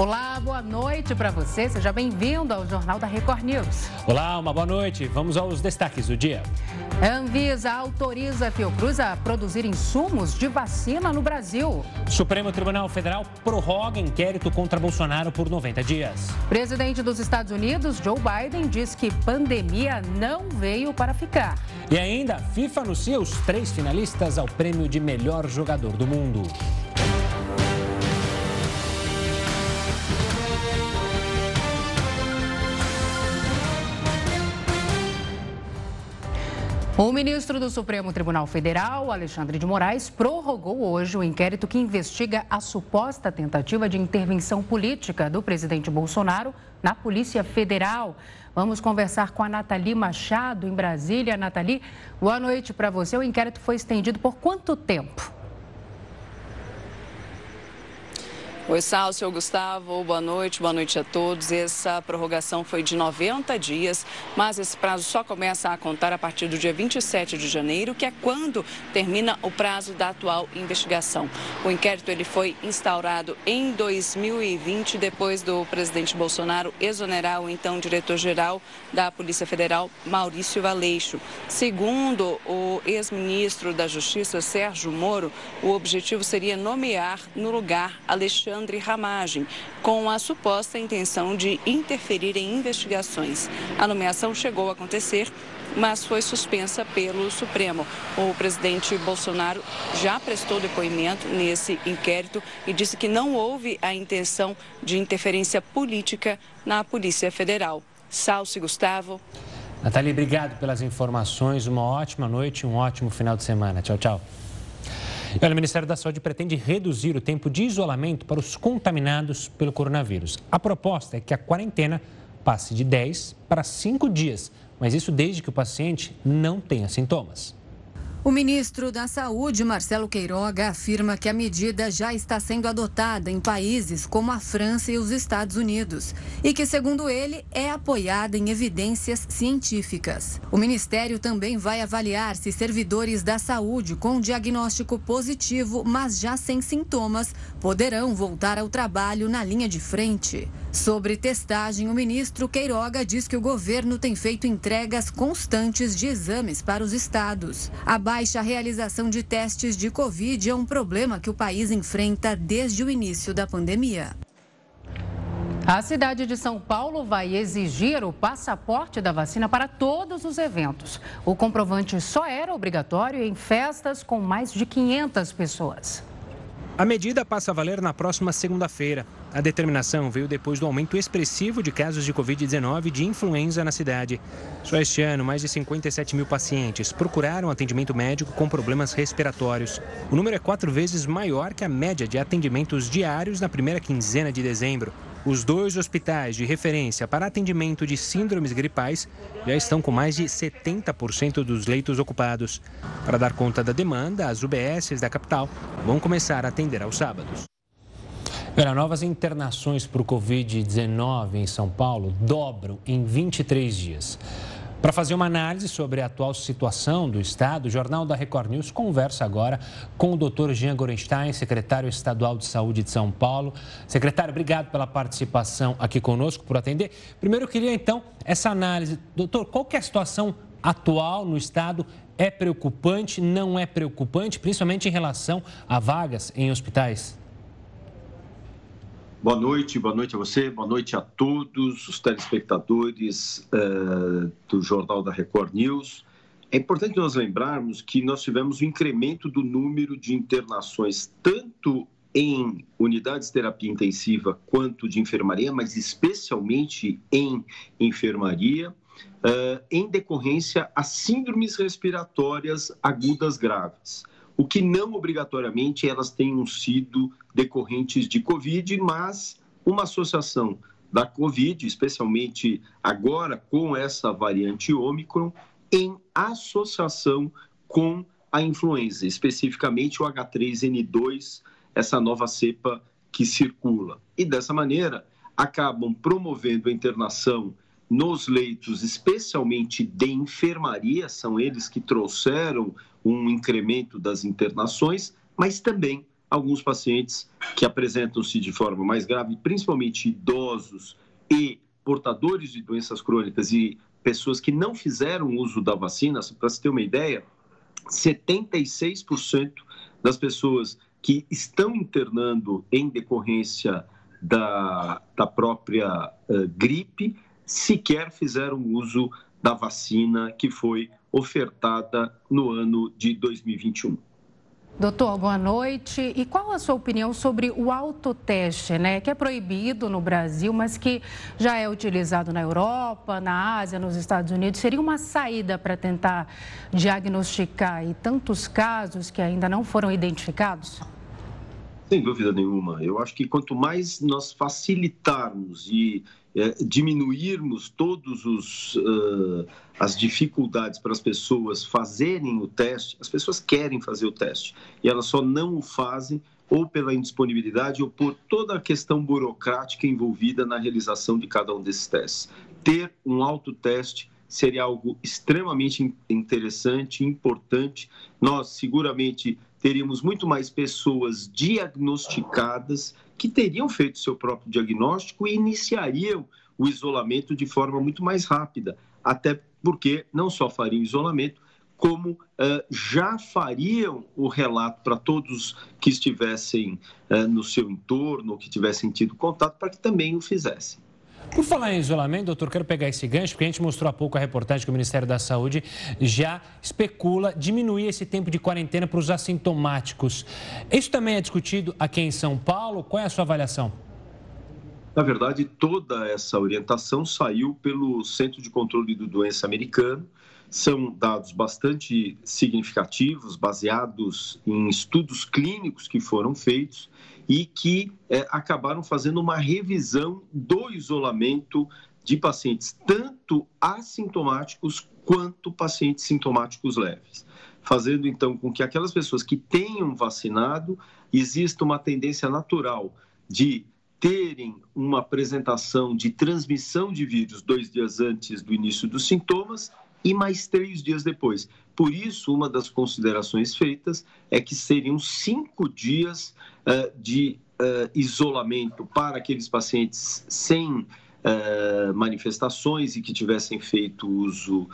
Olá, boa noite para você. Seja bem-vindo ao Jornal da Record News. Olá, uma boa noite. Vamos aos destaques do dia. Anvisa autoriza a Fiocruz a produzir insumos de vacina no Brasil. Supremo Tribunal Federal prorroga inquérito contra Bolsonaro por 90 dias. Presidente dos Estados Unidos, Joe Biden, diz que pandemia não veio para ficar. E ainda, a FIFA anuncia os três finalistas ao prêmio de melhor jogador do mundo. O ministro do Supremo Tribunal Federal, Alexandre de Moraes, prorrogou hoje o inquérito que investiga a suposta tentativa de intervenção política do presidente Bolsonaro na Polícia Federal. Vamos conversar com a Nathalie Machado, em Brasília. Nathalie, boa noite para você. O inquérito foi estendido por quanto tempo? Oi, Sal, senhor Gustavo, boa noite, boa noite a todos. Essa prorrogação foi de 90 dias, mas esse prazo só começa a contar a partir do dia 27 de janeiro, que é quando termina o prazo da atual investigação. O inquérito ele foi instaurado em 2020, depois do presidente Bolsonaro exonerar o então diretor-geral da Polícia Federal, Maurício Valeixo. Segundo o ex-ministro da Justiça, Sérgio Moro, o objetivo seria nomear no lugar Alexandre Alexandre Ramagem, com a suposta intenção de interferir em investigações. A nomeação chegou a acontecer mas foi suspensa pelo Supremo. O presidente Bolsonaro já prestou depoimento nesse inquérito e disse que não houve a intenção de interferência política na Polícia Federal. Salce Gustavo. Nathalie, obrigado pelas informações. Uma ótima noite um ótimo final de semana. Tchau, tchau. O Ministério da Saúde pretende reduzir o tempo de isolamento para os contaminados pelo coronavírus. A proposta é que a quarentena passe de 10 para 5 dias, mas isso desde que o paciente não tenha sintomas. O ministro da Saúde, Marcelo Queiroga, afirma que a medida já está sendo adotada em países como a França e os Estados Unidos e que, segundo ele, é apoiada em evidências científicas. O ministério também vai avaliar se servidores da saúde com diagnóstico positivo, mas já sem sintomas, poderão voltar ao trabalho na linha de frente. Sobre testagem, o ministro Queiroga diz que o governo tem feito entregas constantes de exames para os estados. A baixa realização de testes de Covid é um problema que o país enfrenta desde o início da pandemia. A cidade de São Paulo vai exigir o passaporte da vacina para todos os eventos. O comprovante só era obrigatório em festas com mais de 500 pessoas. A medida passa a valer na próxima segunda-feira. A determinação veio depois do aumento expressivo de casos de Covid-19 e de influenza na cidade. Só este ano, mais de 57 mil pacientes procuraram atendimento médico com problemas respiratórios. O número é quatro vezes maior que a média de atendimentos diários na primeira quinzena de dezembro. Os dois hospitais de referência para atendimento de síndromes gripais já estão com mais de 70% dos leitos ocupados. Para dar conta da demanda, as UBSs da capital vão começar a atender aos sábados. Olha, novas internações por Covid-19 em São Paulo dobram em 23 dias. Para fazer uma análise sobre a atual situação do Estado, o Jornal da Record News conversa agora com o Dr. Jean Gorenstein, secretário estadual de Saúde de São Paulo. Secretário, obrigado pela participação aqui conosco, por atender. Primeiro, eu queria então essa análise. Doutor, qual que é a situação atual no Estado? É preocupante, não é preocupante, principalmente em relação a vagas em hospitais? Boa noite, boa noite a você, boa noite a todos os telespectadores uh, do Jornal da Record News. É importante nós lembrarmos que nós tivemos um incremento do número de internações, tanto em unidades de terapia intensiva quanto de enfermaria, mas especialmente em enfermaria, uh, em decorrência a síndromes respiratórias agudas graves o que não obrigatoriamente elas tenham sido decorrentes de Covid, mas uma associação da Covid, especialmente agora com essa variante Ômicron, em associação com a influenza, especificamente o H3N2, essa nova cepa que circula. E dessa maneira, acabam promovendo a internação nos leitos, especialmente de enfermaria, são eles que trouxeram um incremento das internações, mas também alguns pacientes que apresentam-se de forma mais grave, principalmente idosos e portadores de doenças crônicas e pessoas que não fizeram uso da vacina, para se ter uma ideia, 76% das pessoas que estão internando em decorrência da, da própria uh, gripe sequer fizeram uso da vacina que foi ofertada no ano de 2021. Doutor, boa noite. E qual a sua opinião sobre o autoteste, né? Que é proibido no Brasil, mas que já é utilizado na Europa, na Ásia, nos Estados Unidos. Seria uma saída para tentar diagnosticar e tantos casos que ainda não foram identificados? Sem dúvida nenhuma. Eu acho que quanto mais nós facilitarmos e é, diminuirmos todos os uh, as dificuldades para as pessoas fazerem o teste, as pessoas querem fazer o teste e elas só não o fazem ou pela indisponibilidade ou por toda a questão burocrática envolvida na realização de cada um desses testes. Ter um autoteste seria algo extremamente interessante, importante. Nós seguramente teríamos muito mais pessoas diagnosticadas que teriam feito seu próprio diagnóstico e iniciariam o isolamento de forma muito mais rápida, até porque não só fariam isolamento, como uh, já fariam o relato para todos que estivessem uh, no seu entorno, que tivessem tido contato, para que também o fizessem. Por falar em isolamento, doutor, quero pegar esse gancho, porque a gente mostrou há pouco a reportagem que o Ministério da Saúde já especula diminuir esse tempo de quarentena para os assintomáticos. Isso também é discutido aqui em São Paulo? Qual é a sua avaliação? Na verdade, toda essa orientação saiu pelo Centro de Controle do Doença americano. São dados bastante significativos, baseados em estudos clínicos que foram feitos e que é, acabaram fazendo uma revisão do isolamento de pacientes, tanto assintomáticos quanto pacientes sintomáticos leves. Fazendo então com que aquelas pessoas que tenham vacinado, exista uma tendência natural de terem uma apresentação de transmissão de vírus dois dias antes do início dos sintomas e mais três dias depois. Por isso, uma das considerações feitas é que seriam cinco dias uh, de uh, isolamento para aqueles pacientes sem uh, manifestações e que tivessem feito uso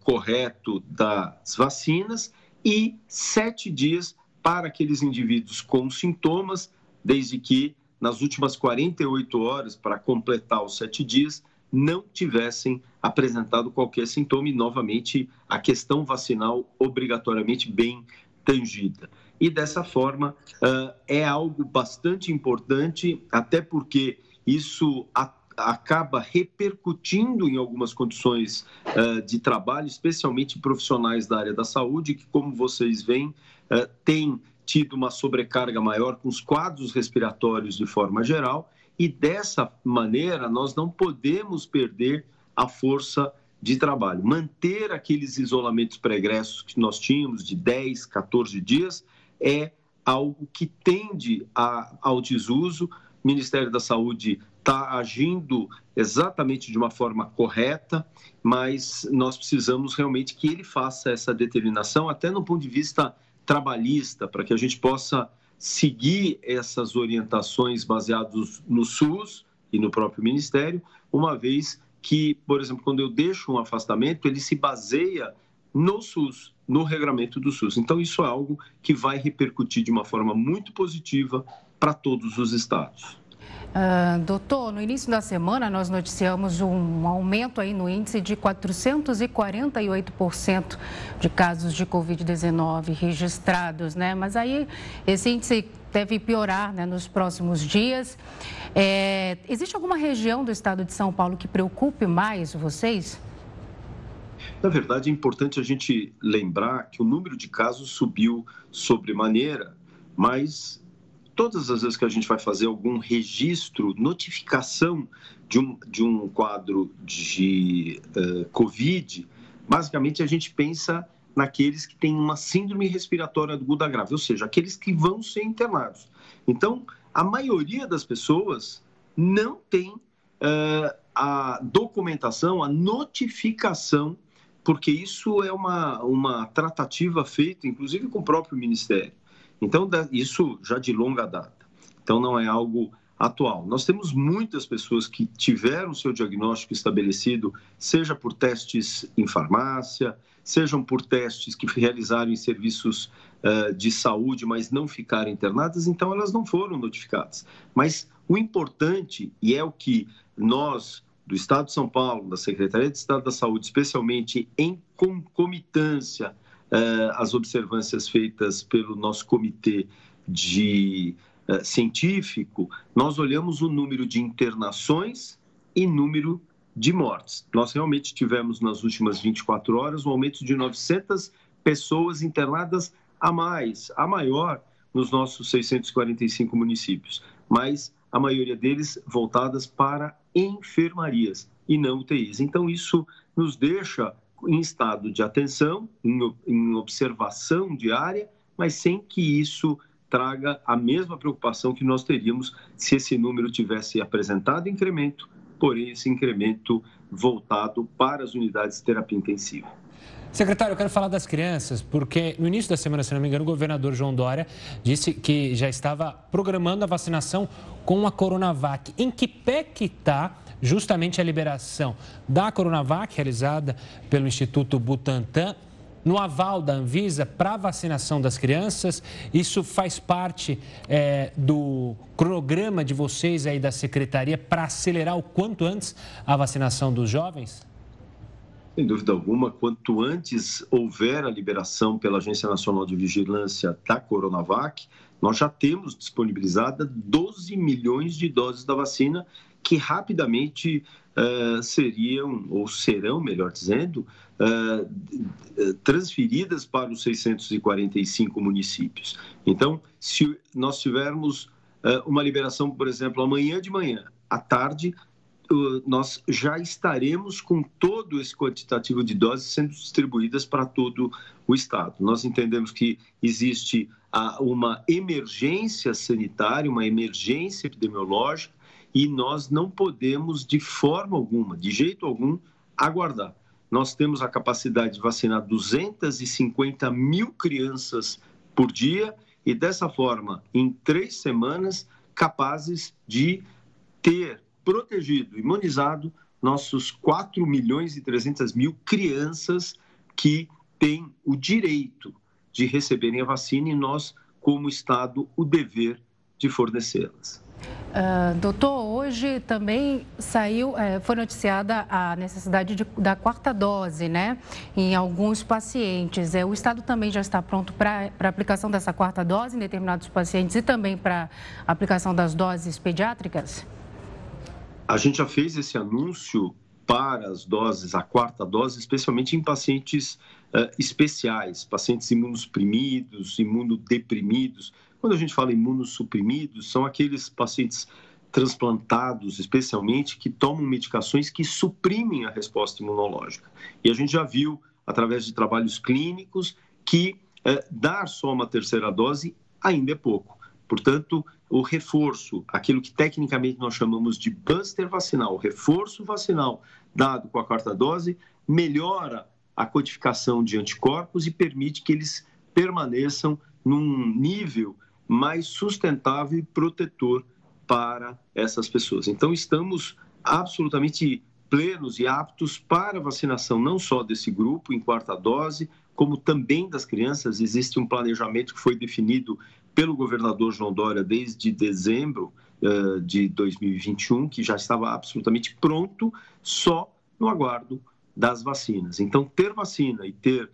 correto das vacinas e sete dias para aqueles indivíduos com sintomas, desde que nas últimas 48 horas, para completar os sete dias, não tivessem apresentado qualquer sintoma e, novamente, a questão vacinal obrigatoriamente bem tangida. E dessa forma, uh, é algo bastante importante, até porque isso acaba repercutindo em algumas condições uh, de trabalho, especialmente profissionais da área da saúde, que, como vocês veem, uh, têm tido uma sobrecarga maior com os quadros respiratórios de forma geral e dessa maneira nós não podemos perder a força de trabalho. Manter aqueles isolamentos pregressos que nós tínhamos de 10, 14 dias é algo que tende a, ao desuso. O Ministério da Saúde está agindo exatamente de uma forma correta, mas nós precisamos realmente que ele faça essa determinação, até no ponto de vista trabalhista, para que a gente possa seguir essas orientações baseadas no SUS e no próprio Ministério, uma vez que, por exemplo, quando eu deixo um afastamento, ele se baseia no SUS, no regramento do SUS. Então, isso é algo que vai repercutir de uma forma muito positiva para todos os estados. Uh, doutor, no início da semana nós noticiamos um aumento aí no índice de 448% de casos de Covid-19 registrados, né? Mas aí esse índice deve piorar né, nos próximos dias. É, existe alguma região do estado de São Paulo que preocupe mais vocês? Na verdade, é importante a gente lembrar que o número de casos subiu sobremaneira, mas todas as vezes que a gente vai fazer algum registro, notificação de um, de um quadro de uh, Covid, basicamente a gente pensa naqueles que têm uma síndrome respiratória aguda grave, ou seja, aqueles que vão ser internados. Então, a maioria das pessoas não tem uh, a documentação, a notificação, porque isso é uma, uma tratativa feita, inclusive com o próprio Ministério Então, isso já de longa data. Então, não é algo atual. Nós temos muitas pessoas que tiveram seu diagnóstico estabelecido, seja por testes em farmácia, sejam por testes que realizaram em serviços uh, de saúde, mas não ficaram internadas, então elas não foram notificadas. Mas o importante, e é o que nós, do Estado de São Paulo, da Secretaria de Estado da Saúde, especialmente em concomitância uh, às observâncias feitas pelo nosso comitê de uh, científico, nós olhamos o número de internações e número de mortes. Nós realmente tivemos nas últimas 24 horas um aumento de 900 pessoas internadas a mais, a maior nos nossos 645 municípios, mas a maioria deles voltadas para enfermarias e não UTIs. Então, isso nos deixa em estado de atenção, em, observação diária, mas sem que isso traga a mesma preocupação que nós teríamos se esse número tivesse apresentado incremento porém esse incremento voltado para as unidades de terapia intensiva. Secretário, eu quero falar das crianças, porque no início da semana, se não me engano, o governador João Dória disse que já estava programando a vacinação com a Coronavac. Em que pé que está justamente a liberação da Coronavac, realizada pelo Instituto Butantan, no aval da Anvisa para vacinação das crianças. Isso faz parte é, do cronograma de vocês aí da secretaria para acelerar o quanto antes a vacinação dos jovens? Sem dúvida alguma, quanto antes houver a liberação pela Agência Nacional de Vigilância da Coronavac, nós já temos disponibilizada 12 milhões de doses da vacina que rapidamente uh, seriam, ou serão, melhor dizendo, uh, transferidas para os 645 municípios. Então, se nós tivermos uh, uma liberação, por exemplo, amanhã de manhã, à tarde, nós já estaremos com todo esse quantitativo de doses sendo distribuídas para todo o estado. Nós entendemos que existe uma emergência sanitária, uma emergência epidemiológica, e nós não podemos, de forma alguma, de jeito algum, aguardar. Nós temos a capacidade de vacinar 250 mil crianças por dia e, dessa forma, em três semanas, capazes de ter protegido, imunizado nossos 4 milhões e 300 mil crianças que têm o direito de receberem a vacina e nós, como Estado, o dever de fornecê-las. Uh, doutor, hoje também saiu, é, foi noticiada a necessidade de, da quarta dose, né, em alguns pacientes. É, o Estado também já está pronto para a aplicação dessa quarta dose em determinados pacientes e também para a aplicação das doses pediátricas? A gente já fez esse anúncio para as doses, a quarta dose, especialmente em pacientes uh, especiais, pacientes imunossuprimidos, imunodeprimidos, quando a gente fala imunossuprimidos, são aqueles pacientes transplantados, especialmente, que tomam medicações que suprimem a resposta imunológica. E a gente já viu, através de trabalhos clínicos, que eh, dar só uma terceira dose ainda é pouco. Portanto, o reforço, aquilo que tecnicamente nós chamamos de buster vacinal, o reforço vacinal dado com a quarta dose, melhora a codificação de anticorpos e permite que eles permaneçam num nível mais sustentável e protetor para essas pessoas. Então, estamos absolutamente plenos e aptos para vacinação, não só desse grupo em quarta dose, como também das crianças. Existe um planejamento que foi definido pelo governador João Dória desde dezembro uh, de 2021, que já estava absolutamente pronto, só no aguardo das vacinas. Então, ter vacina e ter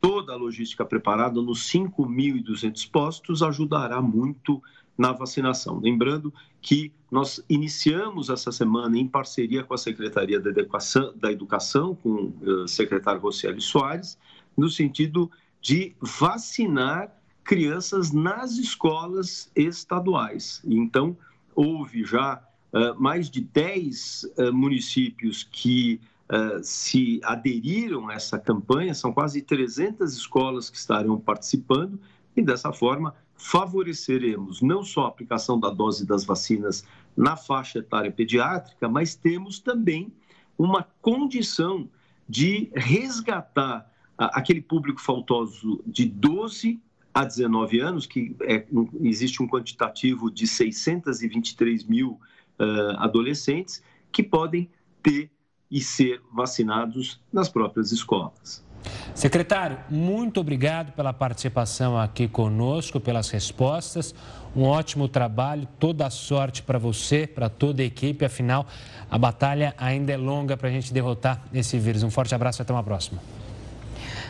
toda a logística preparada nos 5.200 postos ajudará muito na vacinação. Lembrando que nós iniciamos essa semana em parceria com a Secretaria da Educação, da Educação com o eh, secretário Rocieli Soares, no sentido de vacinar crianças nas escolas estaduais. Então, houve já uh, mais de 10 uh, municípios que uh, se aderiram a essa campanha, são quase 300 escolas que estarão participando, e dessa forma favoreceremos não só a aplicação da dose das vacinas na faixa etária pediátrica, mas temos também uma condição de resgatar aquele público faltoso de 12 a 19 anos, que é, existe um quantitativo de 623 mil uh, adolescentes que podem ter e ser vacinados nas próprias escolas. Secretário, muito obrigado pela participação aqui conosco, pelas respostas. Um ótimo trabalho, toda a sorte para você, para toda a equipe. Afinal, a batalha ainda é longa para a gente derrotar esse vírus. Um forte abraço e até uma próxima.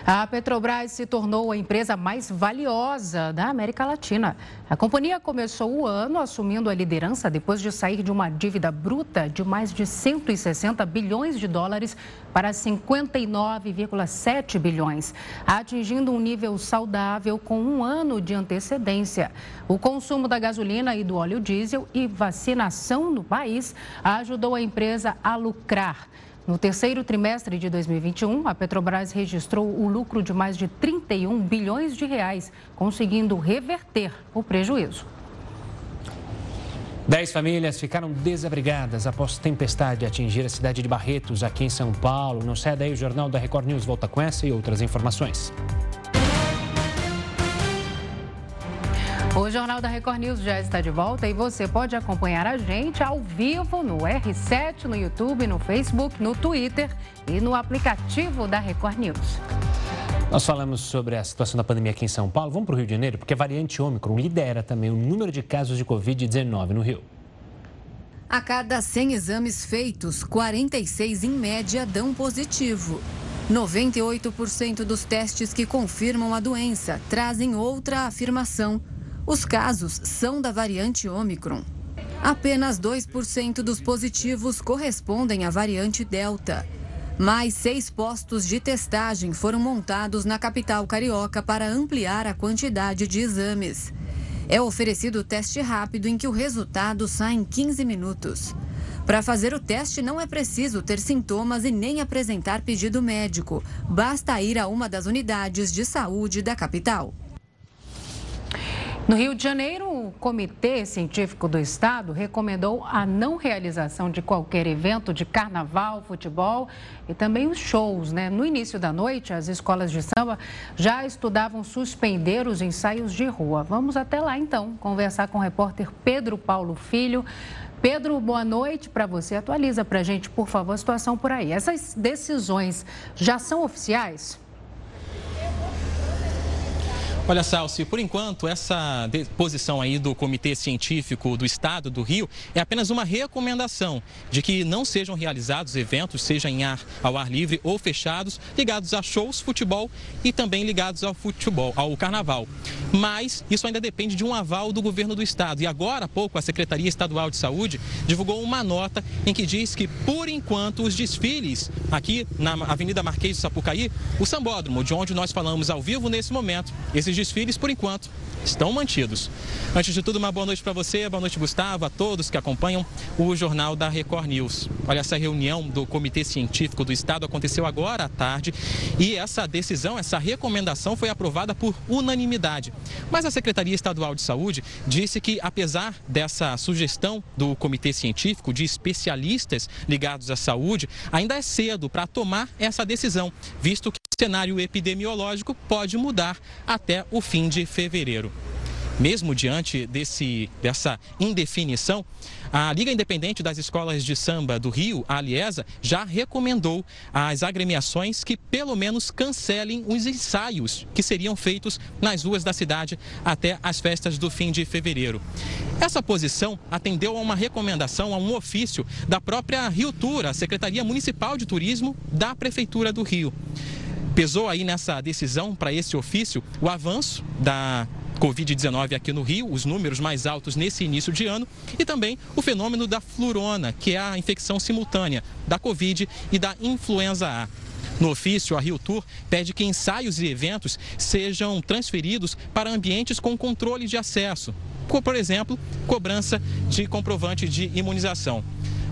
A Petrobras se tornou a empresa mais valiosa da América Latina. A companhia começou o ano assumindo a liderança depois de sair de uma dívida bruta de mais de 160 bilhões de dólares para 59,7 bilhões, atingindo um nível saudável com um ano de antecedência. O consumo da gasolina e do óleo diesel e vacinação no país ajudou a empresa a lucrar. No terceiro trimestre de 2021, a Petrobras registrou o lucro de mais de 31 bilhões de reais, conseguindo reverter o prejuízo. Dez famílias ficaram desabrigadas após tempestade atingir a cidade de Barretos, aqui em São Paulo. Não sai daí, o Jornal da Record News volta com essa e outras informações. O Jornal da Record News já está de volta e você pode acompanhar a gente ao vivo no R7, no YouTube, no Facebook, no Twitter e no aplicativo da Record News. Nós falamos sobre a situação da pandemia aqui em São Paulo. Vamos para o Rio de Janeiro, porque a variante Ômicron lidera também o número de casos de Covid-19 no Rio. A cada 100 exames feitos, 46 em média dão positivo. 98% dos testes que confirmam a doença trazem outra afirmação os casos são da variante Omicron. Apenas 2% dos positivos correspondem à variante Delta. Mais seis postos de testagem foram montados na capital carioca para ampliar a quantidade de exames. É oferecido o teste rápido em que o resultado sai em 15 minutos. Para fazer o teste, não é preciso ter sintomas e nem apresentar pedido médico. Basta ir a uma das unidades de saúde da capital. No Rio de Janeiro, o Comitê Científico do Estado recomendou a não realização de qualquer evento de carnaval, futebol e também os shows. Né? No início da noite, as escolas de samba já estudavam suspender os ensaios de rua. Vamos até lá então conversar com o repórter Pedro Paulo Filho. Pedro, boa noite para você. Atualiza para a gente, por favor, a situação por aí. Essas decisões já são oficiais? Olha, Salsi, por enquanto, essa posição aí do Comitê Científico do Estado do Rio é apenas uma recomendação de que não sejam realizados eventos, seja em ar, ao ar livre ou fechados, ligados a shows, futebol e também ligados ao futebol, ao carnaval. Mas isso ainda depende de um aval do governo do estado. E agora há pouco a Secretaria Estadual de Saúde divulgou uma nota em que diz que, por enquanto, os desfiles aqui na Avenida Marquês de Sapucaí, o Sambódromo, de onde nós falamos ao vivo nesse momento, esses desfiles, por enquanto, estão mantidos. Antes de tudo, uma boa noite para você, boa noite, Gustavo, a todos que acompanham o Jornal da Record News. Olha, essa reunião do Comitê Científico do Estado aconteceu agora à tarde e essa decisão, essa recomendação foi aprovada por unanimidade. Mas a Secretaria Estadual de Saúde disse que, apesar dessa sugestão do Comitê Científico de especialistas ligados à saúde, ainda é cedo para tomar essa decisão, visto que o cenário epidemiológico pode mudar até o fim de fevereiro. Mesmo diante desse, dessa indefinição, a Liga Independente das Escolas de Samba do Rio, a Aliesa, já recomendou às agremiações que pelo menos cancelem os ensaios que seriam feitos nas ruas da cidade até as festas do fim de fevereiro. Essa posição atendeu a uma recomendação, a um ofício da própria Rio Tour, a Secretaria Municipal de Turismo da Prefeitura do Rio. Pesou aí nessa decisão para esse ofício o avanço da Covid-19 aqui no Rio, os números mais altos nesse início de ano, e também o fenômeno da flurona, que é a infecção simultânea da Covid e da influenza A. No ofício, a Rio Tour pede que ensaios e eventos sejam transferidos para ambientes com controle de acesso, como, por exemplo, cobrança de comprovante de imunização.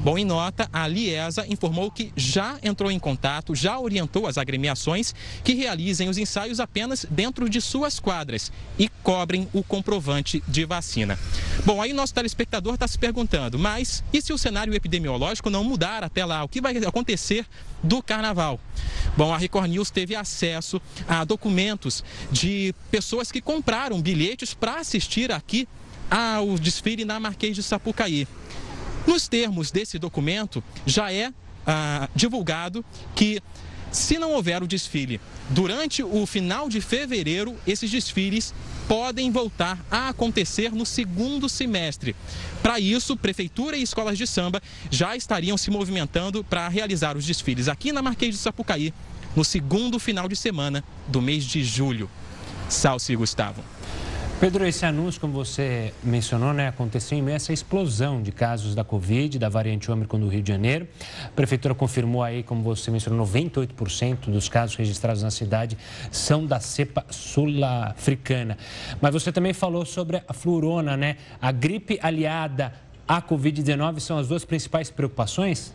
Bom, em nota, a Liesa informou que já entrou em contato, já orientou as agremiações que realizem os ensaios apenas dentro de suas quadras e cobrem o comprovante de vacina. Bom, aí nosso telespectador está se perguntando, mas e se o cenário epidemiológico não mudar até lá? O que vai acontecer do carnaval? Bom, a Record News teve acesso a documentos de pessoas que compraram bilhetes para assistir aqui ao desfile na Marquês de Sapucaí. Nos termos desse documento, já é ah, divulgado que se não houver o desfile durante o final de fevereiro, esses desfiles podem voltar a acontecer no segundo semestre. Para isso, prefeitura e escolas de samba já estariam se movimentando para realizar os desfiles aqui na Marquês de Sapucaí no segundo final de semana do mês de julho. Salce e Gustavo. Pedro, esse anúncio, como você mencionou, né, aconteceu em meio a essa explosão de casos da Covid, da variante Ômicron do Rio de Janeiro. A prefeitura confirmou aí, como você mencionou, 98% dos casos registrados na cidade são da cepa sul-africana. Mas você também falou sobre a flurona, né? A gripe aliada à Covid-19 são as duas principais preocupações?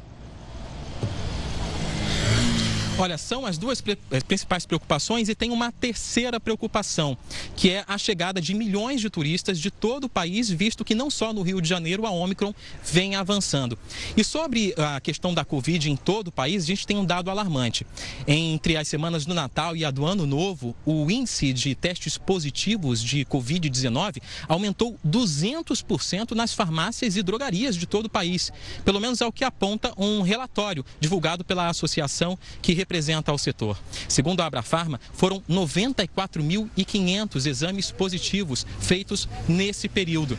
Olha, são as duas eh, principais preocupações e tem uma terceira preocupação, que é a chegada de milhões de turistas de todo o país, visto que não só no Rio de Janeiro a Omicron vem avançando. E sobre a questão da Covid em todo o país, a gente tem um dado alarmante. Entre as semanas do Natal e a do Ano Novo, o índice de testes positivos de Covid-19 aumentou 200% nas farmácias e drogarias de todo o país. Pelo menos é o que aponta um relatório divulgado pela associação que representa representa ao setor. Segundo a Abrafarma, foram 94.500 exames positivos feitos nesse período.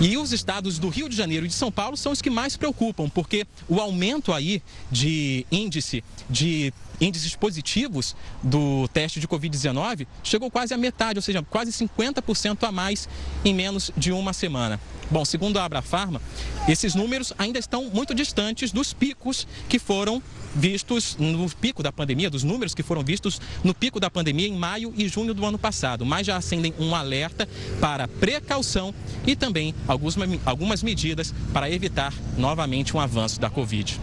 E os estados do Rio de Janeiro e de São Paulo são os que mais preocupam, porque o aumento aí de índice de índices positivos do teste de Covid-19 chegou quase à metade, ou seja, quase 50% a mais em menos de uma semana. Bom, segundo a Abrafarma, esses números ainda estão muito distantes dos picos que foram vistos no pico da pandemia, dos números que foram vistos no pico da pandemia em maio e junho do ano passado, mas já acendem um alerta para precaução e também algumas, algumas medidas para evitar novamente um avanço da Covid.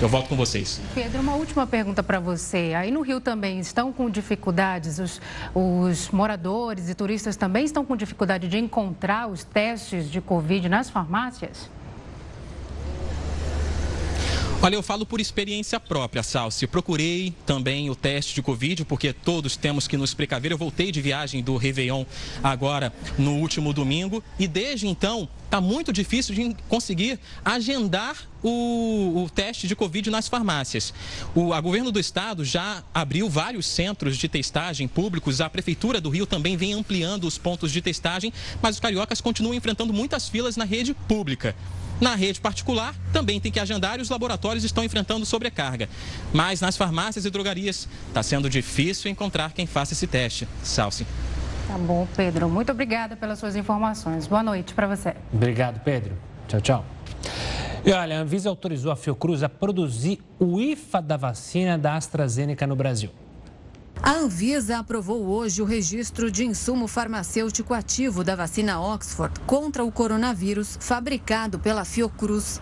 Eu volto com vocês. Pedro, uma última pergunta para você. Aí no Rio também estão com dificuldades, os, os, moradores e turistas também estão com dificuldade de encontrar os testes de Covid nas farmácias? Olha, eu falo por experiência própria, Salsi. Procurei também o teste de Covid, porque todos temos que nos precaver. Eu voltei de viagem do Réveillon agora no último domingo e desde então está muito difícil de conseguir agendar o, o, teste de Covid nas farmácias. O a governo do estado já abriu vários centros de testagem públicos. A prefeitura do Rio também vem ampliando os pontos de testagem, mas os cariocas continuam enfrentando muitas filas na rede pública. Na rede particular, também tem que agendar e os laboratórios estão enfrentando sobrecarga. Mas nas farmácias e drogarias, está sendo difícil encontrar quem faça esse teste. Salsi. Tá bom, Pedro. Muito obrigada pelas suas informações. Boa noite para você. Obrigado, Pedro. Tchau, tchau. E olha, a Anvisa autorizou a Fiocruz a produzir o IFA da vacina da AstraZeneca no Brasil. A Anvisa aprovou hoje o registro de insumo farmacêutico ativo da vacina Oxford contra o coronavírus, fabricado pela Fiocruz.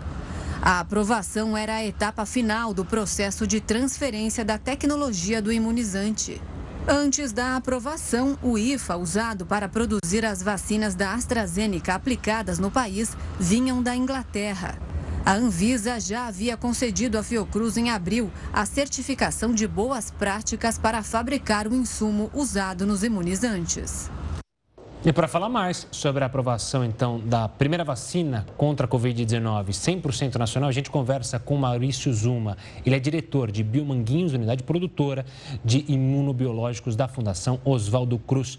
A aprovação era a etapa final do processo de transferência da tecnologia do imunizante. Antes da aprovação, o IFA, usado para produzir as vacinas da AstraZeneca aplicadas no país, vinham da Inglaterra. A Anvisa já havia concedido à Fiocruz em abril a certificação de boas práticas para fabricar o insumo usado nos imunizantes. E para falar mais sobre a aprovação, então, da primeira vacina contra a Covid-19 100% nacional, a gente conversa com Maurício Zuma. Ele é diretor de Biomanguinhos, unidade produtora de imunobiológicos da Fundação Oswaldo Cruz.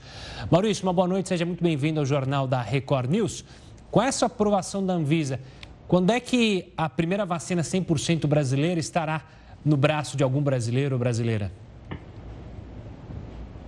Maurício, uma boa noite, seja muito bem-vindo ao Jornal da Record News. Com essa aprovação da Anvisa, quando é que a primeira vacina 100% brasileira estará no braço de algum brasileiro ou brasileira?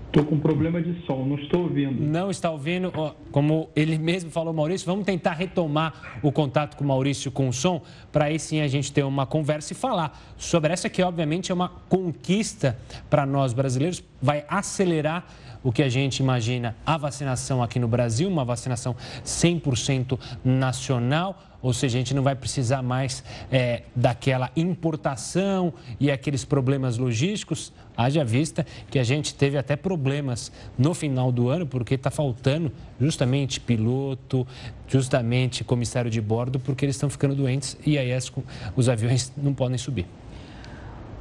Estou com problema de som, não estou ouvindo. Não está ouvindo? Como ele mesmo falou, Maurício, vamos tentar retomar o contato com o Maurício com o som, para aí sim a gente ter uma conversa e falar sobre essa que, obviamente, é uma conquista para nós brasileiros, vai acelerar o que a gente imagina a vacinação aqui no Brasil, uma vacinação 100% nacional, ou seja, a gente não vai precisar mais é, daquela importação e aqueles problemas logísticos. Haja vista que a gente teve até problemas no final do ano, porque está faltando justamente piloto, justamente comissário de bordo, porque eles estão ficando doentes e aí os aviões não podem subir.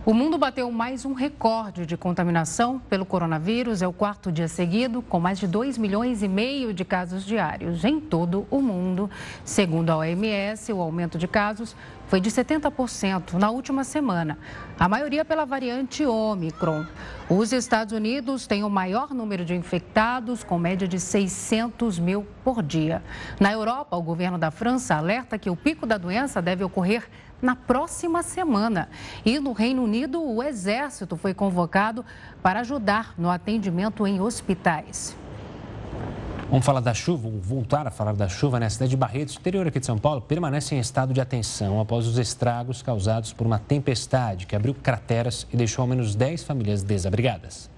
O mundo bateu mais um recorde de contaminação pelo coronavírus. É o quarto dia seguido, com mais de 2 milhões e meio de casos diários em todo o mundo. Segundo a OMS, o aumento de casos foi de 70% na última semana, a maioria pela variante Omicron. Os Estados Unidos têm o maior número de infectados, com média de 600 mil por dia. Na Europa, o governo da França alerta que o pico da doença deve ocorrer na próxima semana. E no Reino Unido, o Exército foi convocado para ajudar no atendimento em hospitais. Vamos falar da chuva, vamos voltar a falar da chuva, né? A cidade de Barretos, interior aqui de São Paulo, permanece em estado de atenção após os estragos causados por uma tempestade que abriu crateras e deixou ao menos 10 famílias desabrigadas.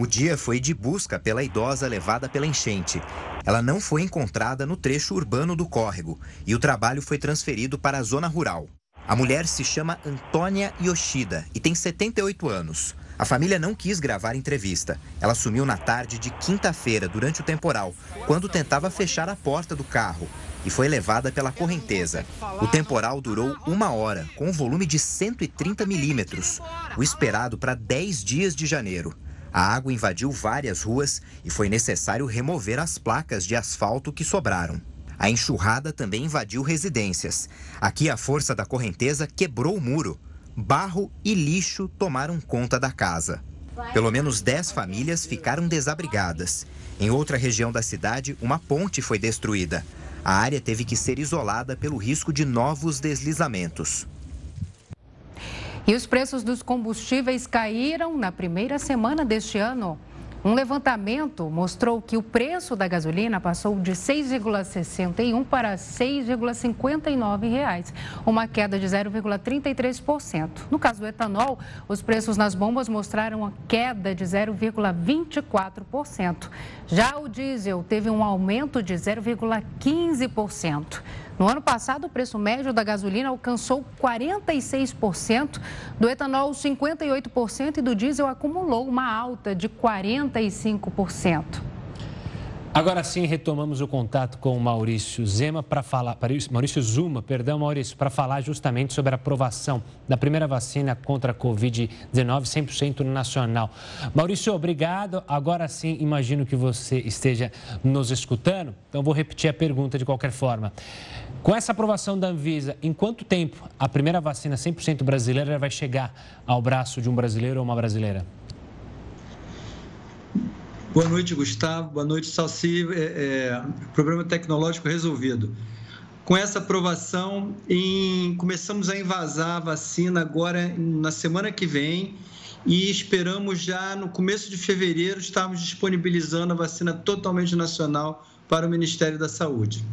O dia foi de busca pela idosa levada pela enchente. Ela não foi encontrada no trecho urbano do córrego e o trabalho foi transferido para a zona rural. A mulher se chama Antônia Yoshida e tem 78 anos. A família não quis gravar entrevista. Ela sumiu na tarde de quinta-feira, durante o temporal, quando tentava fechar a porta do carro e foi levada pela correnteza. O temporal durou uma hora, com um volume de 130 milímetros, o esperado para 10 dias de janeiro. A água invadiu várias ruas e foi necessário remover as placas de asfalto que sobraram. A enxurrada também invadiu residências. Aqui a força da correnteza quebrou o muro. Barro e lixo tomaram conta da casa. Pelo menos 10 famílias ficaram desabrigadas. Em outra região da cidade, uma ponte foi destruída. A área teve que ser isolada pelo risco de novos deslizamentos. E os preços dos combustíveis caíram na primeira semana deste ano. Um levantamento mostrou que o preço da gasolina passou de 6,61 para 6,59 reais, uma queda de 0,33%. No caso do etanol, os preços nas bombas mostraram uma queda de 0,24%. Já o diesel teve um aumento de 0,15%. No ano passado, o preço médio da gasolina alcançou 46%, do etanol 58% e do diesel acumulou uma alta de 45%. Agora sim, retomamos o contato com o Maurício Zema para falar, Maurício Zuma, perdão, Maurício, para falar justamente sobre a aprovação da primeira vacina contra a Covid-19 100% nacional. Maurício, obrigado. Agora sim, imagino que você esteja nos escutando, então vou repetir a pergunta de qualquer forma. Com essa aprovação da Anvisa, em quanto tempo a primeira vacina 100% brasileira vai chegar ao braço de um brasileiro ou uma brasileira? Boa noite, Gustavo. Boa noite, Salsi. É, é, problema tecnológico resolvido. Com essa aprovação, em, começamos a invasar a vacina agora na semana que vem e esperamos já no começo de fevereiro estarmos disponibilizando a vacina totalmente nacional para o Ministério da Saúde.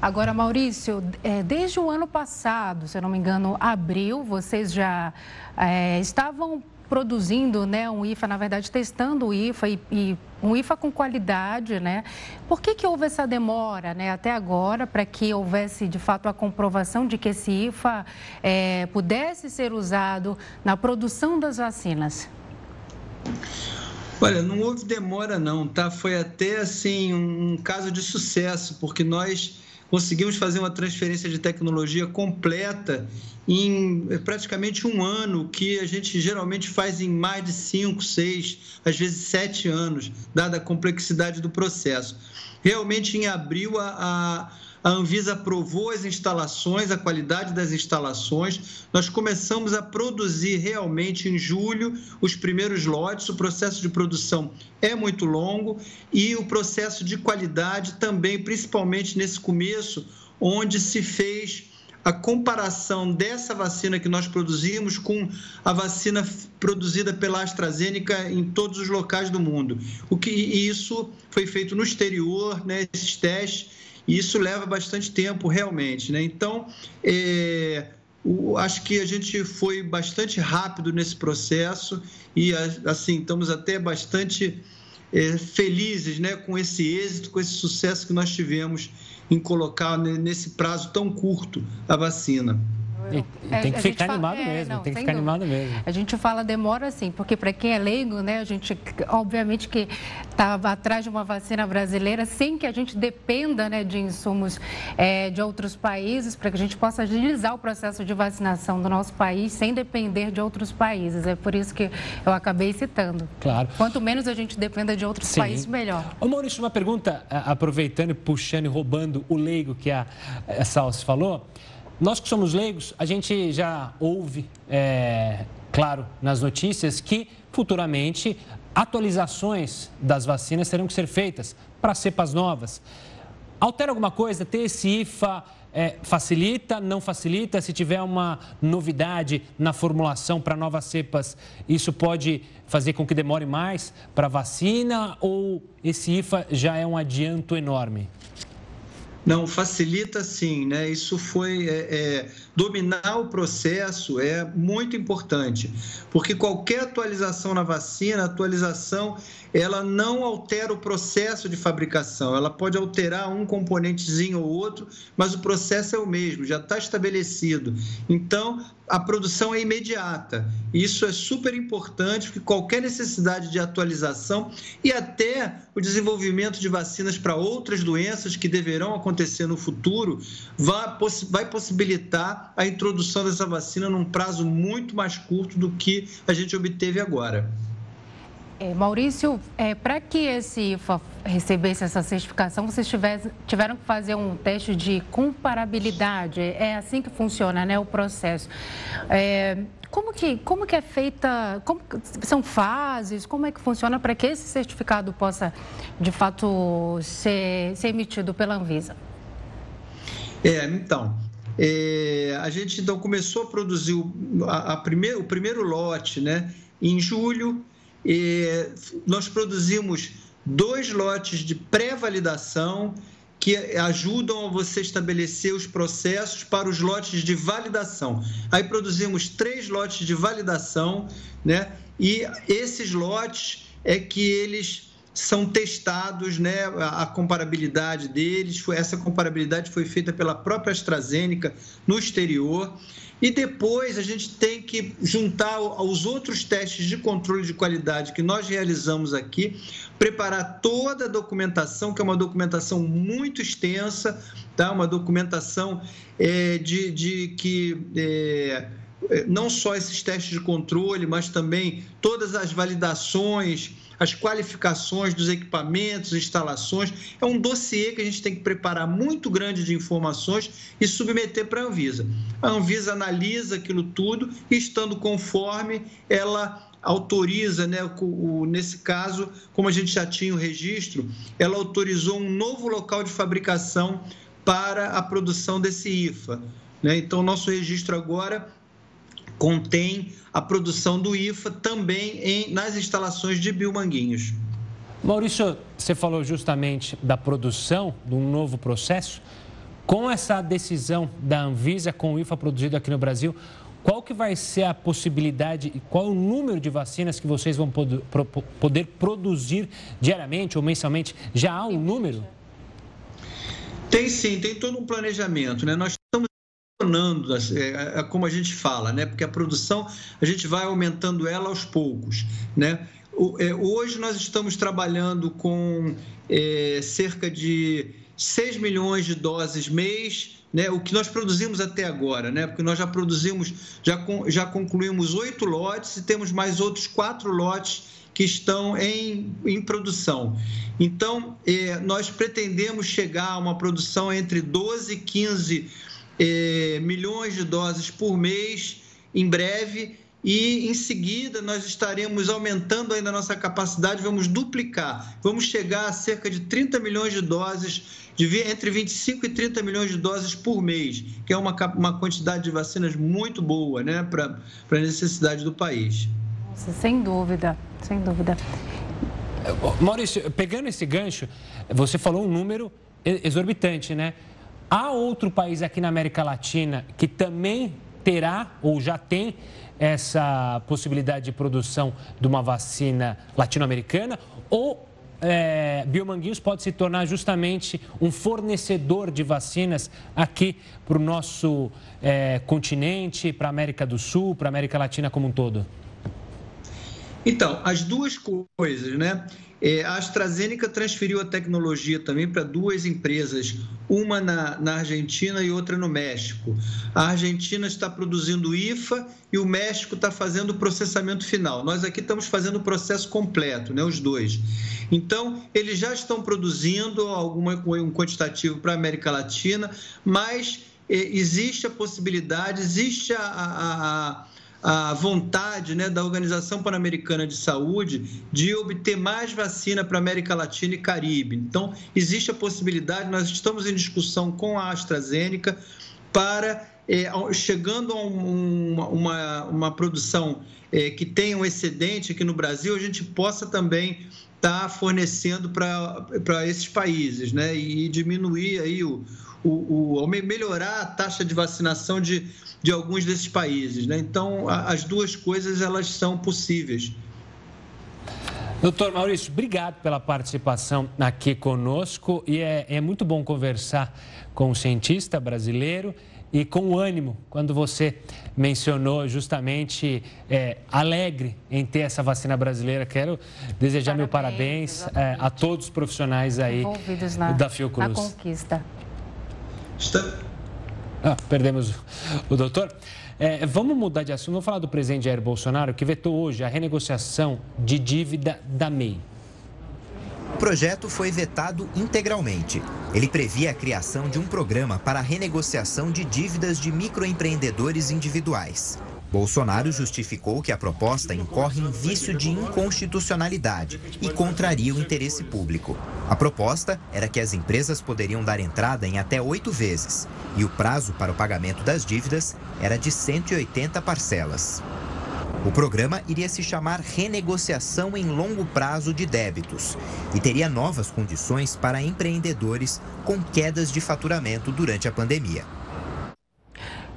Agora, Maurício, é, desde o ano passado, se eu não me engano, abril, vocês já é, estavam produzindo né, um IFA, na verdade, testando o IFA e, e, um IFA com qualidade, né? Por que, que houve essa demora né, até agora para que houvesse, de fato, a comprovação de que esse IFA é, pudesse ser usado na produção das vacinas? Olha, não houve demora não, tá? Foi até assim um caso de sucesso, porque nós conseguimos fazer uma transferência de tecnologia completa em praticamente um ano, que a gente geralmente faz em mais de cinco, seis, às vezes sete anos, dada a complexidade do processo. Realmente, em abril, a, a Anvisa aprovou as instalações, a qualidade das instalações. Nós começamos a produzir realmente em julho os primeiros lotes. O processo de produção é muito longo e o processo de qualidade também, principalmente nesse começo, onde se fez a comparação dessa vacina que nós produzimos com a vacina produzida pela AstraZeneca em todos os locais do mundo. O que isso foi feito no exterior, né, esses testes e isso leva bastante tempo realmente. Né? Então, é, o, acho que a gente foi bastante rápido nesse processo e, assim, estamos até bastante é, felizes né, com esse êxito, com esse sucesso que nós tivemos em colocar nesse prazo tão curto a vacina. E, e tem que ficar animado fala, mesmo, é, não, tem que ficar dúvida. animado mesmo. A gente fala demora assim, porque para quem é leigo, né, a gente, obviamente que estava atrás de uma vacina brasileira sem que a gente dependa né, de insumos é, de outros países, para que a gente possa agilizar o processo de vacinação do nosso país sem depender de outros países. É por isso que eu acabei citando. Claro. Quanto menos a gente dependa de outros Sim. países, melhor. Ô Maurício, uma pergunta, aproveitando, puxando e roubando o leigo que a, a Salsi falou. Nós que somos leigos, a gente já ouve, é, claro, nas notícias que futuramente atualizações das vacinas terão que ser feitas para cepas novas. Altera alguma coisa? Ter esse IFA é, facilita, não facilita? Se tiver uma novidade na formulação para novas cepas, isso pode fazer com que demore mais para a vacina ou esse IFA já é um adianto enorme? Não, facilita sim, né? Isso foi. É, é, dominar o processo é muito importante, porque qualquer atualização na vacina, atualização, ela não altera o processo de fabricação, ela pode alterar um componentezinho ou outro, mas o processo é o mesmo, já está estabelecido. Então, a produção é imediata. Isso é super importante, porque qualquer necessidade de atualização e até o desenvolvimento de vacinas para outras doenças que deverão acontecer no futuro vai possibilitar a introdução dessa vacina num prazo muito mais curto do que a gente obteve agora. É, Maurício, é, para que esse IFA recebesse essa certificação, vocês tiveram que fazer um teste de comparabilidade. É assim que funciona né, o processo. É, como, que, como que é feita, como, são fases, como é que funciona para que esse certificado possa, de fato, ser, ser emitido pela Anvisa? É, então, é, a gente então começou a produzir o, a, a primeir, o primeiro lote né, em julho e nós produzimos dois lotes de pré-validação que ajudam a você estabelecer os processos para os lotes de validação. Aí produzimos três lotes de validação, né? E esses lotes é que eles são testados, né, a comparabilidade deles. Essa comparabilidade foi feita pela própria AstraZeneca no exterior e depois a gente tem que juntar aos outros testes de controle de qualidade que nós realizamos aqui, preparar toda a documentação, que é uma documentação muito extensa, tá? uma documentação é, de, de que. É, é não só esses testes de controle, mas também todas as validações, as qualificações dos equipamentos, instalações. É um dossiê que a gente tem que preparar muito grande de informações e submeter para a Anvisa. A Anvisa analisa aquilo tudo e, estando conforme, ela autoriza, né, o, nesse caso, como a gente já tinha o registro, ela autorizou um novo local de fabricação para a produção desse IFA. Né? Então, nosso registro agora contém a produção do IFA também em, nas instalações de Biomanguinhos. Maurício, você falou justamente da produção de um novo processo. Com essa decisão da Anvisa com o IFA produzido aqui no Brasil, qual que vai ser a possibilidade e qual o número de vacinas que vocês vão poder produzir diariamente ou mensalmente? Já há um número? Tem sim, tem todo um planejamento. Né? Nós estamos é, é, é, como a gente fala, né? Porque a produção a gente vai aumentando ela aos poucos, né? Hoje nós estamos trabalhando com é, cerca de 6 milhões de doses mês, né, o que nós produzimos até agora, né, porque nós já produzimos, já, já concluímos oito lotes e temos mais outros quatro lotes que estão em, em produção. Então, nós pretendemos chegar a uma produção entre 12 e 15 é, milhões de doses por mês em breve e em seguida nós estaremos aumentando ainda a nossa capacidade, vamos duplicar, vamos chegar a cerca de 30 milhões de doses, de entre 25 e 30 milhões de doses por mês, que é uma, uma quantidade de vacinas muito boa né, para a necessidade do país. Nossa, sem dúvida, sem dúvida. Maurício, pegando esse gancho, você falou um número exorbitante, né? Há outro país aqui na América Latina que também terá ou já tem essa possibilidade de produção de uma vacina latino-americana ou é, Biomanguinhos pode se tornar justamente um fornecedor de vacinas aqui para o nosso é, continente, para a América do Sul, para a América Latina como um todo? Então, as duas coisas, né? É, a AstraZeneca transferiu a tecnologia também para duas empresas, uma na, na, Argentina e outra no México. A Argentina está produzindo IFA e o México está fazendo o processamento final. Nós aqui estamos fazendo o processo completo, né, os dois. Então, eles já estão produzindo alguma, um quantitativo para a América Latina, mas é, existe a possibilidade, existe a, a, a a vontade né, da Organização Pan-Americana de Saúde de obter mais vacina para América Latina e Caribe. Então, existe a possibilidade, nós estamos em discussão com a AstraZeneca para, é, chegando a um, uma, uma produção é, que tenha um excedente aqui no Brasil, a gente possa também estar tá fornecendo para esses países né, e diminuir aí o, o, o, melhorar a taxa de vacinação de de alguns desses países. Né? Então, as duas coisas elas são possíveis. Doutor Maurício, obrigado pela participação aqui conosco e é, é muito bom conversar com um cientista brasileiro e com o ânimo quando você mencionou justamente é, alegre em ter essa vacina brasileira. Quero desejar parabéns, meu parabéns é, a todos os profissionais aí na, da Fiocruz. Na conquista. Está... Ah, perdemos o doutor. É, vamos mudar de assunto. Vamos falar do presidente Jair Bolsonaro, que vetou hoje a renegociação de dívida da MEI. O projeto foi vetado integralmente. Ele previa a criação de um programa para a renegociação de dívidas de microempreendedores individuais. Bolsonaro justificou que a proposta incorre em vício de inconstitucionalidade e contraria o interesse público. A proposta era que as empresas poderiam dar entrada em até oito vezes e o prazo para o pagamento das dívidas era de 180 parcelas. O programa iria se chamar Renegociação em Longo Prazo de Débitos e teria novas condições para empreendedores com quedas de faturamento durante a pandemia.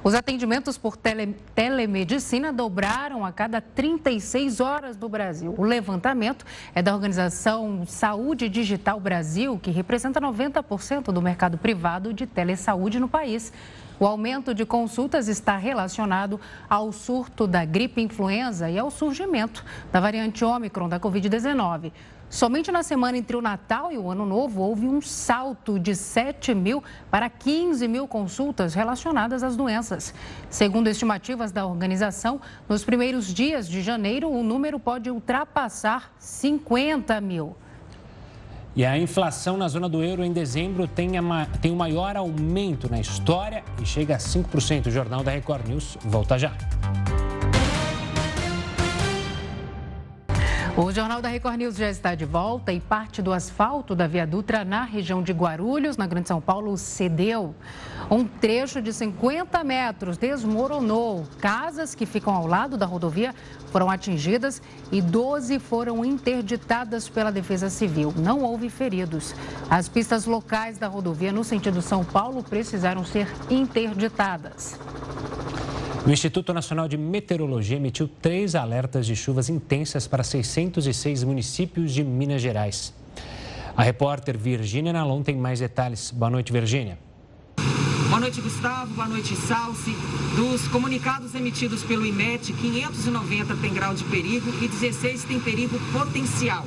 Os atendimentos por tele, telemedicina dobraram a cada 36 horas no Brasil. O levantamento é da organização Saúde Digital Brasil, que representa 90% do mercado privado de telesaúde no país. O aumento de consultas está relacionado ao surto da gripe influenza e ao surgimento da variante Ômicron da Covid-19. Somente na semana entre o Natal e o Ano Novo houve um salto de 7 mil para 15 mil consultas relacionadas às doenças. Segundo estimativas da organização, nos primeiros dias de janeiro o número pode ultrapassar 50 mil. E a inflação na zona do euro em dezembro tem, a, tem o maior aumento na história e chega a 5%. O Jornal da Record News volta já. O Jornal da Record News já está de volta e parte do asfalto da Via Dutra na região de Guarulhos, na Grande São Paulo, cedeu. Um trecho de 50 metros desmoronou. Casas que ficam ao lado da rodovia foram atingidas e 12 foram interditadas pela Defesa Civil. Não houve feridos. As pistas locais da rodovia no sentido São Paulo precisaram ser interditadas. O Instituto Nacional de Meteorologia emitiu três alertas de chuvas intensas para 606 municípios de Minas Gerais. A repórter Virgínia Nalon tem mais detalhes. Boa noite, Virgínia. Boa noite, Gustavo. Boa noite, Salsi. Dos comunicados emitidos pelo IMET, 590 tem grau de perigo e 16 tem perigo potencial.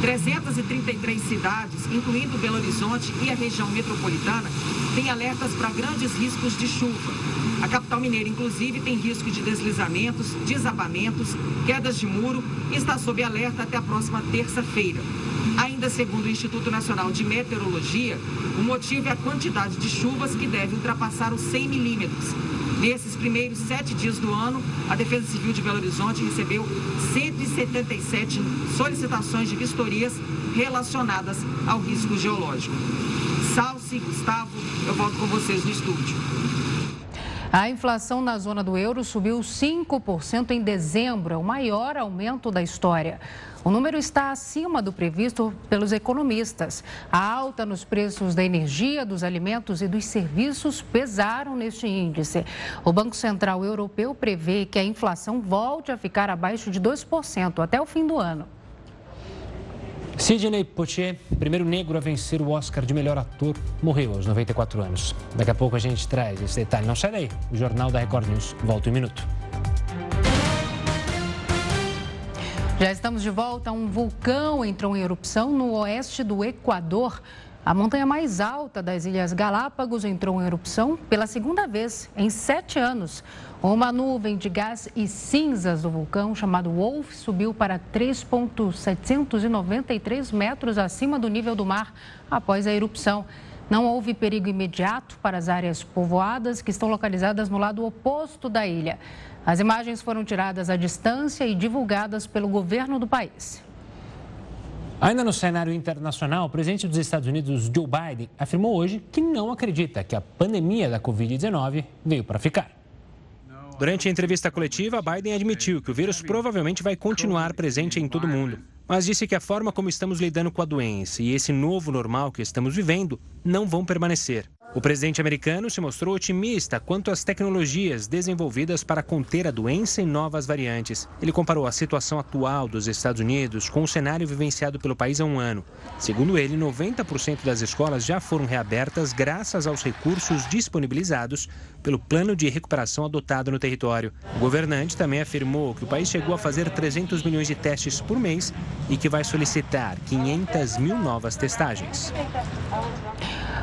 333 cidades, incluindo Belo Horizonte e a região metropolitana, têm alertas para grandes riscos de chuva. A capital mineira, inclusive, tem risco de deslizamentos, desabamentos, quedas de muro e está sob alerta até a próxima terça-feira. Ainda segundo o Instituto Nacional de Meteorologia, o motivo é a quantidade de chuvas que deve ultrapassar os 100 milímetros. Nesses primeiros sete dias do ano, a Defesa Civil de Belo Horizonte recebeu 177 solicitações de vistorias relacionadas ao risco geológico. Salce, Gustavo, eu volto com vocês no estúdio. A inflação na zona do euro subiu 5% em dezembro, o maior aumento da história. O número está acima do previsto pelos economistas. A alta nos preços da energia, dos alimentos e dos serviços pesaram neste índice. O Banco Central Europeu prevê que a inflação volte a ficar abaixo de 2% até o fim do ano. Sidney Poitier, primeiro negro a vencer o Oscar de melhor ator, morreu aos 94 anos. Daqui a pouco a gente traz esse detalhe. Não sai daí, o Jornal da Record News volta em um minuto. Já estamos de volta. Um vulcão entrou em erupção no oeste do Equador. A montanha mais alta das Ilhas Galápagos entrou em erupção pela segunda vez em sete anos. Uma nuvem de gás e cinzas do vulcão, chamado Wolf, subiu para 3,793 metros acima do nível do mar após a erupção. Não houve perigo imediato para as áreas povoadas que estão localizadas no lado oposto da ilha. As imagens foram tiradas à distância e divulgadas pelo governo do país. Ainda no cenário internacional, o presidente dos Estados Unidos, Joe Biden, afirmou hoje que não acredita que a pandemia da Covid-19 veio para ficar. Durante a entrevista coletiva, Biden admitiu que o vírus provavelmente vai continuar presente em todo o mundo, mas disse que a forma como estamos lidando com a doença e esse novo normal que estamos vivendo não vão permanecer. O presidente americano se mostrou otimista quanto às tecnologias desenvolvidas para conter a doença e novas variantes. Ele comparou a situação atual dos Estados Unidos com o cenário vivenciado pelo país há um ano. Segundo ele, 90% das escolas já foram reabertas graças aos recursos disponibilizados pelo plano de recuperação adotado no território. O governante também afirmou que o país chegou a fazer 300 milhões de testes por mês e que vai solicitar 500 mil novas testagens.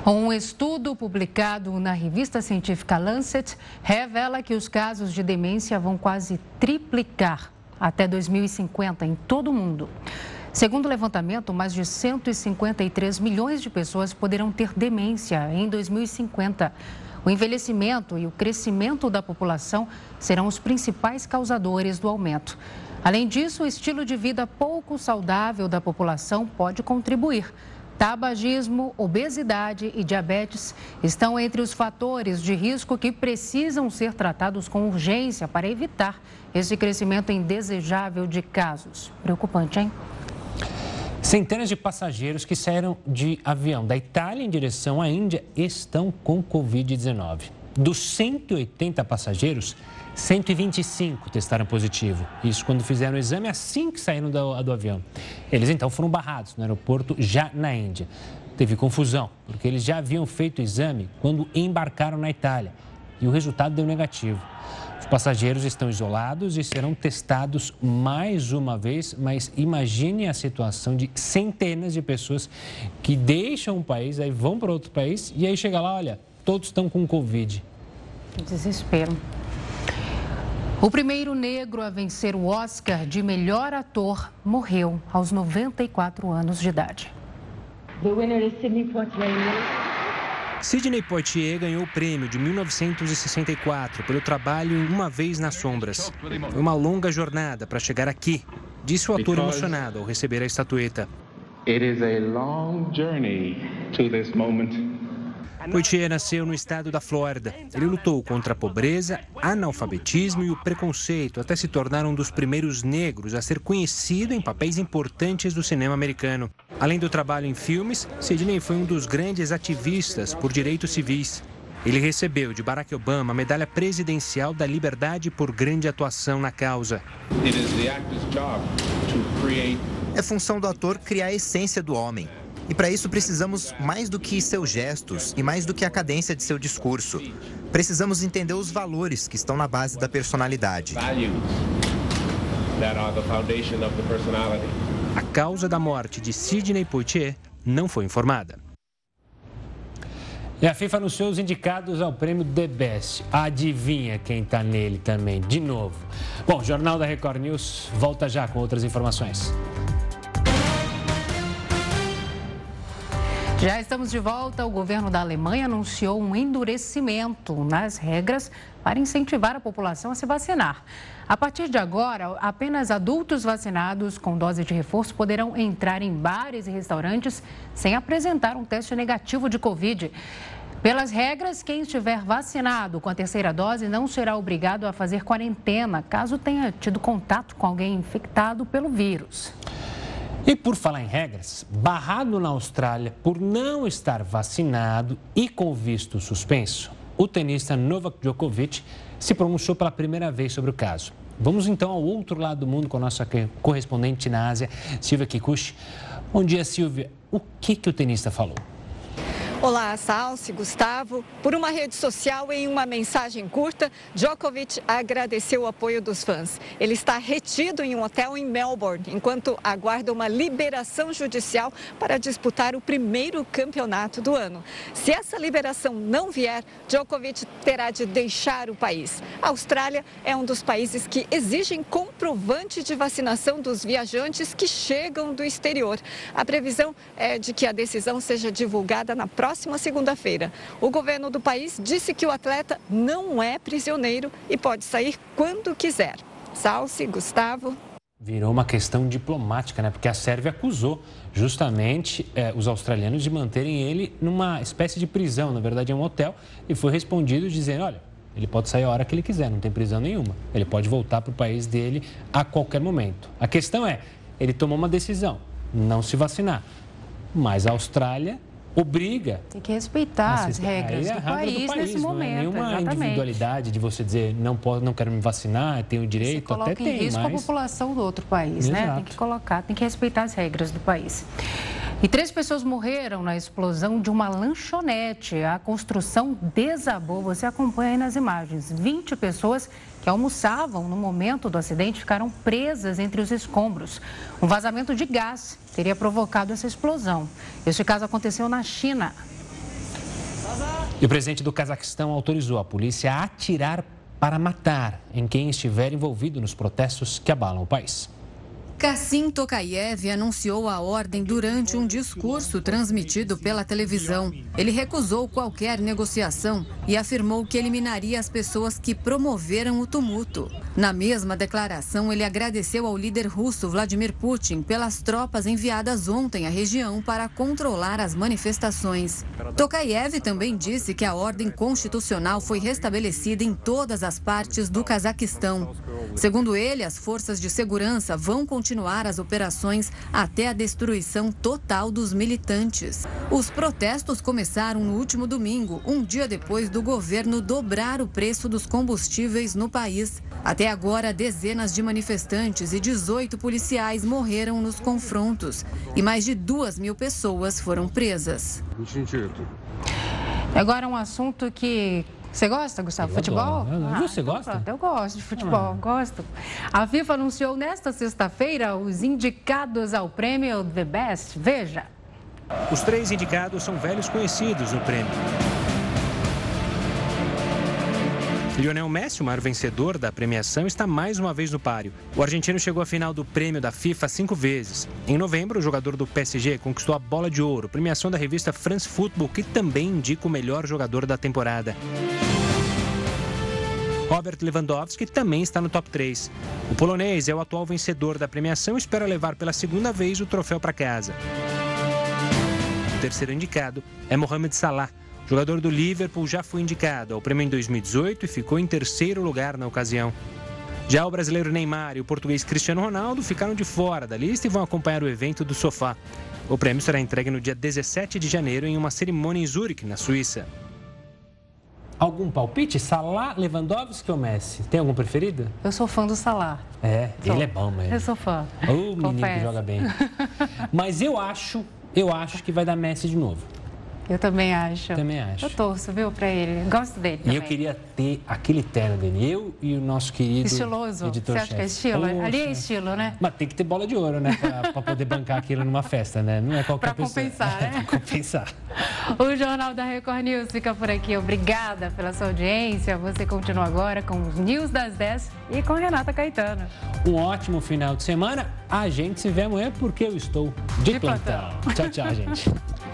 Um estudo publicado na revista científica Lancet revela que os casos de demência vão quase triplicar até 2050 em todo o mundo. Segundo o levantamento, mais de 153 milhões de pessoas poderão ter demência em 2050. O envelhecimento e o crescimento da população serão os principais causadores do aumento. Além disso, o estilo de vida pouco saudável da população pode contribuir Tabagismo, obesidade e diabetes estão entre os fatores de risco que precisam ser tratados com urgência para evitar esse crescimento indesejável de casos. Preocupante, hein? Centenas de passageiros que saíram de avião da Itália em direção à Índia estão com Covid-19. Dos 180 passageiros, 125 testaram positivo. Isso quando fizeram o exame assim que saíram do, do avião. Eles então foram barrados no aeroporto já na Índia. Teve confusão, porque eles já haviam feito o exame quando embarcaram na Itália e o resultado deu negativo. Os passageiros estão isolados e serão testados mais uma vez, mas imagine a situação de centenas de pessoas que deixam um país, aí vão para outro país e aí chega lá, olha, todos estão com Covid. Desespero. O primeiro negro a vencer o Oscar de melhor ator morreu aos 94 anos de idade. Sidney Poitier ganhou o prêmio de 1964 pelo trabalho em Uma Vez nas Sombras. Foi uma longa jornada para chegar aqui, disse o ator emocionado ao receber a estatueta. It is a long journey to this moment. Poitier nasceu no estado da Flórida. Ele lutou contra a pobreza, analfabetismo e o preconceito até se tornar um dos primeiros negros a ser conhecido em papéis importantes do cinema americano. Além do trabalho em filmes, Sidney foi um dos grandes ativistas por direitos civis. Ele recebeu de Barack Obama a medalha presidencial da liberdade por grande atuação na causa. É função do ator criar a essência do homem. E para isso precisamos mais do que seus gestos e mais do que a cadência de seu discurso. Precisamos entender os valores que estão na base da personalidade. A causa da morte de Sidney Poitier não foi informada. E a FIFA anunciou os indicados ao prêmio The Best. Adivinha quem está nele também, de novo. Bom, Jornal da Record News volta já com outras informações. Já estamos de volta. O governo da Alemanha anunciou um endurecimento nas regras para incentivar a população a se vacinar. A partir de agora, apenas adultos vacinados com dose de reforço poderão entrar em bares e restaurantes sem apresentar um teste negativo de Covid. Pelas regras, quem estiver vacinado com a terceira dose não será obrigado a fazer quarentena caso tenha tido contato com alguém infectado pelo vírus. E por falar em regras, barrado na Austrália por não estar vacinado e com visto suspenso, o tenista Novak Djokovic se pronunciou pela primeira vez sobre o caso. Vamos então ao outro lado do mundo com a nossa correspondente na Ásia, Silvia Kikuchi. Bom dia, Silvia. O que, que o tenista falou? Olá, Salsi, Gustavo. Por uma rede social, em uma mensagem curta, Djokovic agradeceu o apoio dos fãs. Ele está retido em um hotel em Melbourne, enquanto aguarda uma liberação judicial para disputar o primeiro campeonato do ano. Se essa liberação não vier, Djokovic terá de deixar o país. A Austrália é um dos países que exigem comprovante de vacinação dos viajantes que chegam do exterior. A previsão é de que a decisão seja divulgada na próxima próxima segunda-feira. O governo do país disse que o atleta não é prisioneiro e pode sair quando quiser. Salce, Gustavo. Virou uma questão diplomática, né? Porque a Sérvia acusou justamente eh, os australianos de manterem ele numa espécie de prisão, na verdade é um hotel, e foi respondido dizendo: olha, ele pode sair a hora que ele quiser, não tem prisão nenhuma. Ele pode voltar para o país dele a qualquer momento. A questão é: ele tomou uma decisão, não se vacinar. Mas a Austrália obriga. Tem que respeitar as regras é do, país, do, país nesse não é momento. Nenhuma exatamente. individualidade de você dizer não posso, não quero me vacinar, tenho direito, até tem. em risco mas... a população do outro país, Exato. né? Tem que colocar, tem que respeitar as regras do país. E três pessoas morreram na explosão de uma lanchonete. A construção desabou. Você acompanha aí nas imagens. 20 pessoas que almoçavam no momento do acidente ficaram presas entre os escombros. Um vazamento de gás teria provocado essa explosão. Este caso aconteceu na China. E o presidente do Cazaquistão autorizou a polícia a atirar para matar em quem estiver envolvido nos protestos que abalam o país. Kassim Tokayev anunciou a ordem durante um discurso transmitido pela televisão. Ele recusou qualquer negociação e afirmou que eliminaria as pessoas que promoveram o tumulto. Na mesma declaração, ele agradeceu ao líder russo Vladimir Putin pelas tropas enviadas ontem à região para controlar as manifestações. Tokayev também disse que a ordem constitucional foi restabelecida em todas as partes do Cazaquistão. Segundo ele, as forças de segurança vão continuar as operações até a destruição total dos militantes. Os protestos começaram no último domingo, um dia depois do governo dobrar o preço dos combustíveis no país. Até agora, dezenas de manifestantes e 18 policiais morreram nos confrontos e mais de duas mil pessoas foram presas. Agora, um assunto que você gosta, Gustavo? Eu futebol? Adoro. Ah, Você então gosta? Pronto, eu gosto de futebol, ah. gosto. A FIFA anunciou nesta sexta-feira os indicados ao prêmio The Best. Veja. Os três indicados são velhos conhecidos no prêmio. Lionel Messi, o maior vencedor da premiação, está mais uma vez no páreo. O argentino chegou à final do prêmio da FIFA cinco vezes. Em novembro, o jogador do PSG conquistou a bola de ouro, premiação da revista France Football, que também indica o melhor jogador da temporada. Robert Lewandowski também está no top 3. O polonês é o atual vencedor da premiação e espera levar pela segunda vez o troféu para casa. O terceiro indicado é Mohamed Salah jogador do Liverpool já foi indicado ao prêmio em 2018 e ficou em terceiro lugar na ocasião. Já o brasileiro Neymar e o português Cristiano Ronaldo ficaram de fora da lista e vão acompanhar o evento do sofá. O prêmio será entregue no dia 17 de janeiro em uma cerimônia em Zurique, na Suíça. Algum palpite? Salah, Lewandowski ou Messi? Tem algum preferido? Eu sou fã do Salah. É, sou. ele é bom mesmo. Eu sou fã. O menino que joga bem. Mas eu acho, eu acho que vai dar Messi de novo. Eu também acho. Também acho. Eu torço, viu, pra ele. Gosto dele. Também. E eu queria ter aquele terno dele. Eu e o nosso querido. Estiloso. Editor Você acha que é estilo? Poxa. Ali é estilo, né? Mas tem que ter bola de ouro, né? Pra, pra poder bancar aquilo numa festa, né? Não é qualquer pra pessoa. Compensar, né? pra compensar. O Jornal da Record News fica por aqui. Obrigada pela sua audiência. Você continua agora com os News das 10 e com Renata Caetano. Um ótimo final de semana. A gente se vê amanhã porque eu estou de, de plantão. plantão. Tchau, tchau, gente.